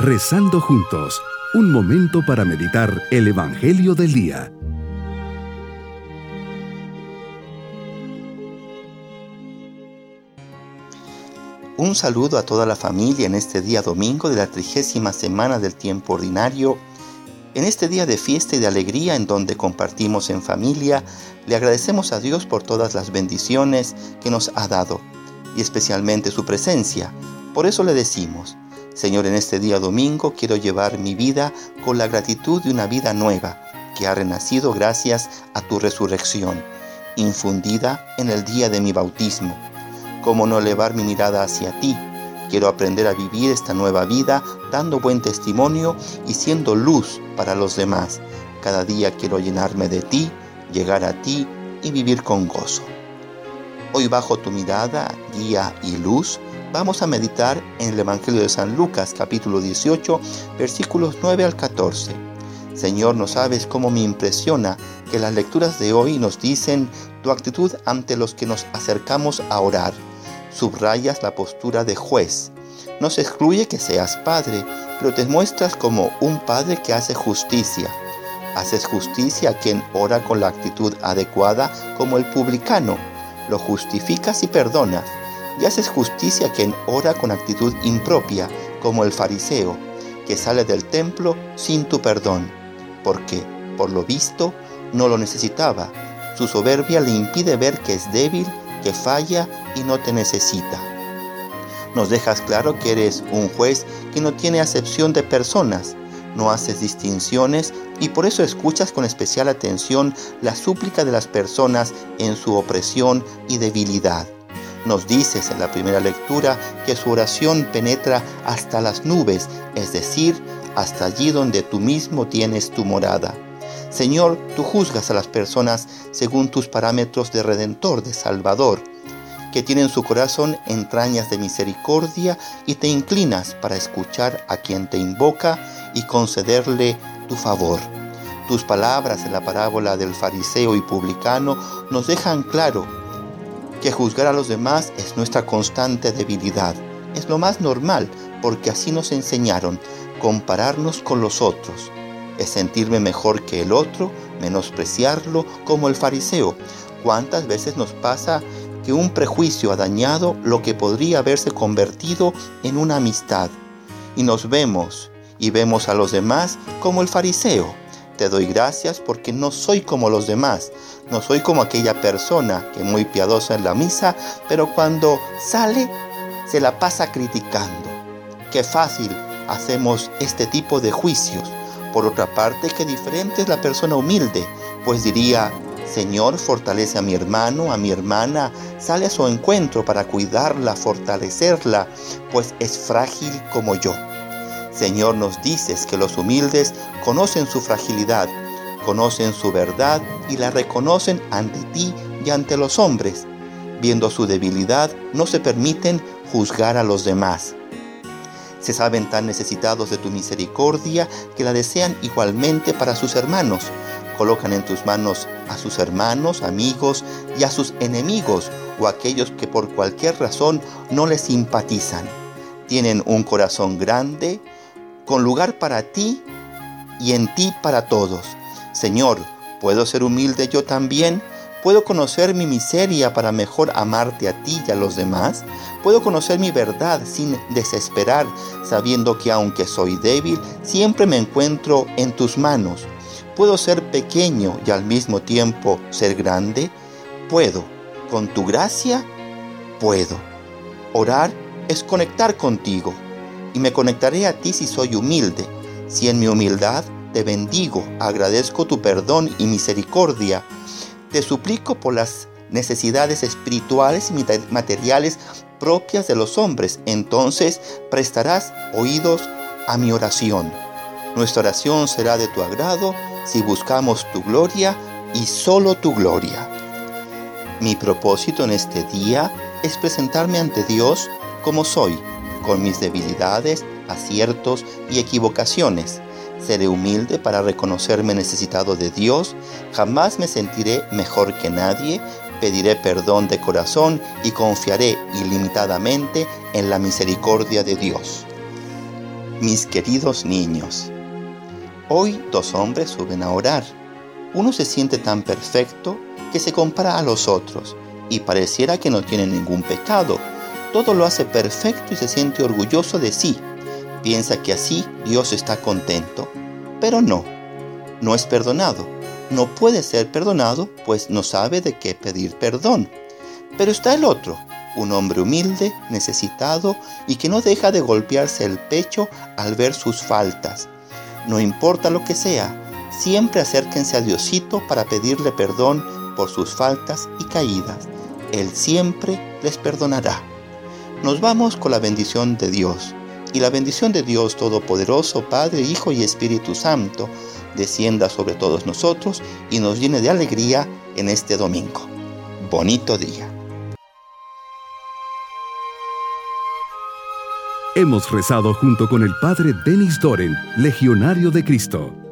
Rezando juntos, un momento para meditar el Evangelio del Día. Un saludo a toda la familia en este día domingo de la trigésima semana del tiempo ordinario. En este día de fiesta y de alegría en donde compartimos en familia, le agradecemos a Dios por todas las bendiciones que nos ha dado y especialmente su presencia. Por eso le decimos, Señor, en este día domingo quiero llevar mi vida con la gratitud de una vida nueva que ha renacido gracias a tu resurrección, infundida en el día de mi bautismo. ¿Cómo no elevar mi mirada hacia ti? Quiero aprender a vivir esta nueva vida dando buen testimonio y siendo luz para los demás. Cada día quiero llenarme de ti, llegar a ti y vivir con gozo. Hoy bajo tu mirada, guía y luz, Vamos a meditar en el Evangelio de San Lucas capítulo 18 versículos 9 al 14. Señor, no sabes cómo me impresiona que las lecturas de hoy nos dicen tu actitud ante los que nos acercamos a orar. Subrayas la postura de juez. No se excluye que seas padre, pero te muestras como un padre que hace justicia. Haces justicia a quien ora con la actitud adecuada como el publicano. Lo justificas y perdonas y haces justicia a quien ora con actitud impropia, como el fariseo, que sale del templo sin tu perdón, porque, por lo visto, no lo necesitaba. Su soberbia le impide ver que es débil, que falla y no te necesita. Nos dejas claro que eres un juez que no tiene acepción de personas, no haces distinciones y por eso escuchas con especial atención la súplica de las personas en su opresión y debilidad. Nos dices en la primera lectura que su oración penetra hasta las nubes, es decir, hasta allí donde tú mismo tienes tu morada. Señor, tú juzgas a las personas según tus parámetros de redentor, de salvador, que tienen su corazón entrañas de misericordia y te inclinas para escuchar a quien te invoca y concederle tu favor. Tus palabras en la parábola del fariseo y publicano nos dejan claro que juzgar a los demás es nuestra constante debilidad. Es lo más normal porque así nos enseñaron, compararnos con los otros. Es sentirme mejor que el otro, menospreciarlo como el fariseo. ¿Cuántas veces nos pasa que un prejuicio ha dañado lo que podría haberse convertido en una amistad? Y nos vemos y vemos a los demás como el fariseo te doy gracias porque no soy como los demás, no soy como aquella persona que muy piadosa en la misa, pero cuando sale se la pasa criticando. Qué fácil hacemos este tipo de juicios. Por otra parte, qué diferente es la persona humilde, pues diría, Señor, fortalece a mi hermano, a mi hermana, sale a su encuentro para cuidarla, fortalecerla, pues es frágil como yo. Señor, nos dices que los humildes conocen su fragilidad, conocen su verdad y la reconocen ante ti y ante los hombres. Viendo su debilidad, no se permiten juzgar a los demás. Se saben tan necesitados de tu misericordia que la desean igualmente para sus hermanos. Colocan en tus manos a sus hermanos, amigos y a sus enemigos o aquellos que por cualquier razón no les simpatizan. Tienen un corazón grande, con lugar para ti y en ti para todos. Señor, ¿puedo ser humilde yo también? ¿Puedo conocer mi miseria para mejor amarte a ti y a los demás? ¿Puedo conocer mi verdad sin desesperar, sabiendo que aunque soy débil, siempre me encuentro en tus manos? ¿Puedo ser pequeño y al mismo tiempo ser grande? Puedo. Con tu gracia, puedo. Orar es conectar contigo y me conectaré a ti si soy humilde. Si en mi humildad te bendigo, agradezco tu perdón y misericordia, te suplico por las necesidades espirituales y materiales propias de los hombres, entonces prestarás oídos a mi oración. Nuestra oración será de tu agrado si buscamos tu gloria y solo tu gloria. Mi propósito en este día es presentarme ante Dios como soy con mis debilidades, aciertos y equivocaciones. Seré humilde para reconocerme necesitado de Dios, jamás me sentiré mejor que nadie, pediré perdón de corazón y confiaré ilimitadamente en la misericordia de Dios. mis queridos niños. Hoy dos hombres suben a orar. Uno se siente tan perfecto que se compara a los otros y pareciera que no tiene ningún pecado. Todo lo hace perfecto y se siente orgulloso de sí. Piensa que así Dios está contento, pero no, no es perdonado. No puede ser perdonado pues no sabe de qué pedir perdón. Pero está el otro, un hombre humilde, necesitado y que no deja de golpearse el pecho al ver sus faltas. No importa lo que sea, siempre acérquense a Diosito para pedirle perdón por sus faltas y caídas. Él siempre les perdonará. Nos vamos con la bendición de Dios. Y la bendición de Dios Todopoderoso, Padre, Hijo y Espíritu Santo, descienda sobre todos nosotros y nos llene de alegría en este domingo. Bonito día. Hemos rezado junto con el Padre Denis Doren, Legionario de Cristo.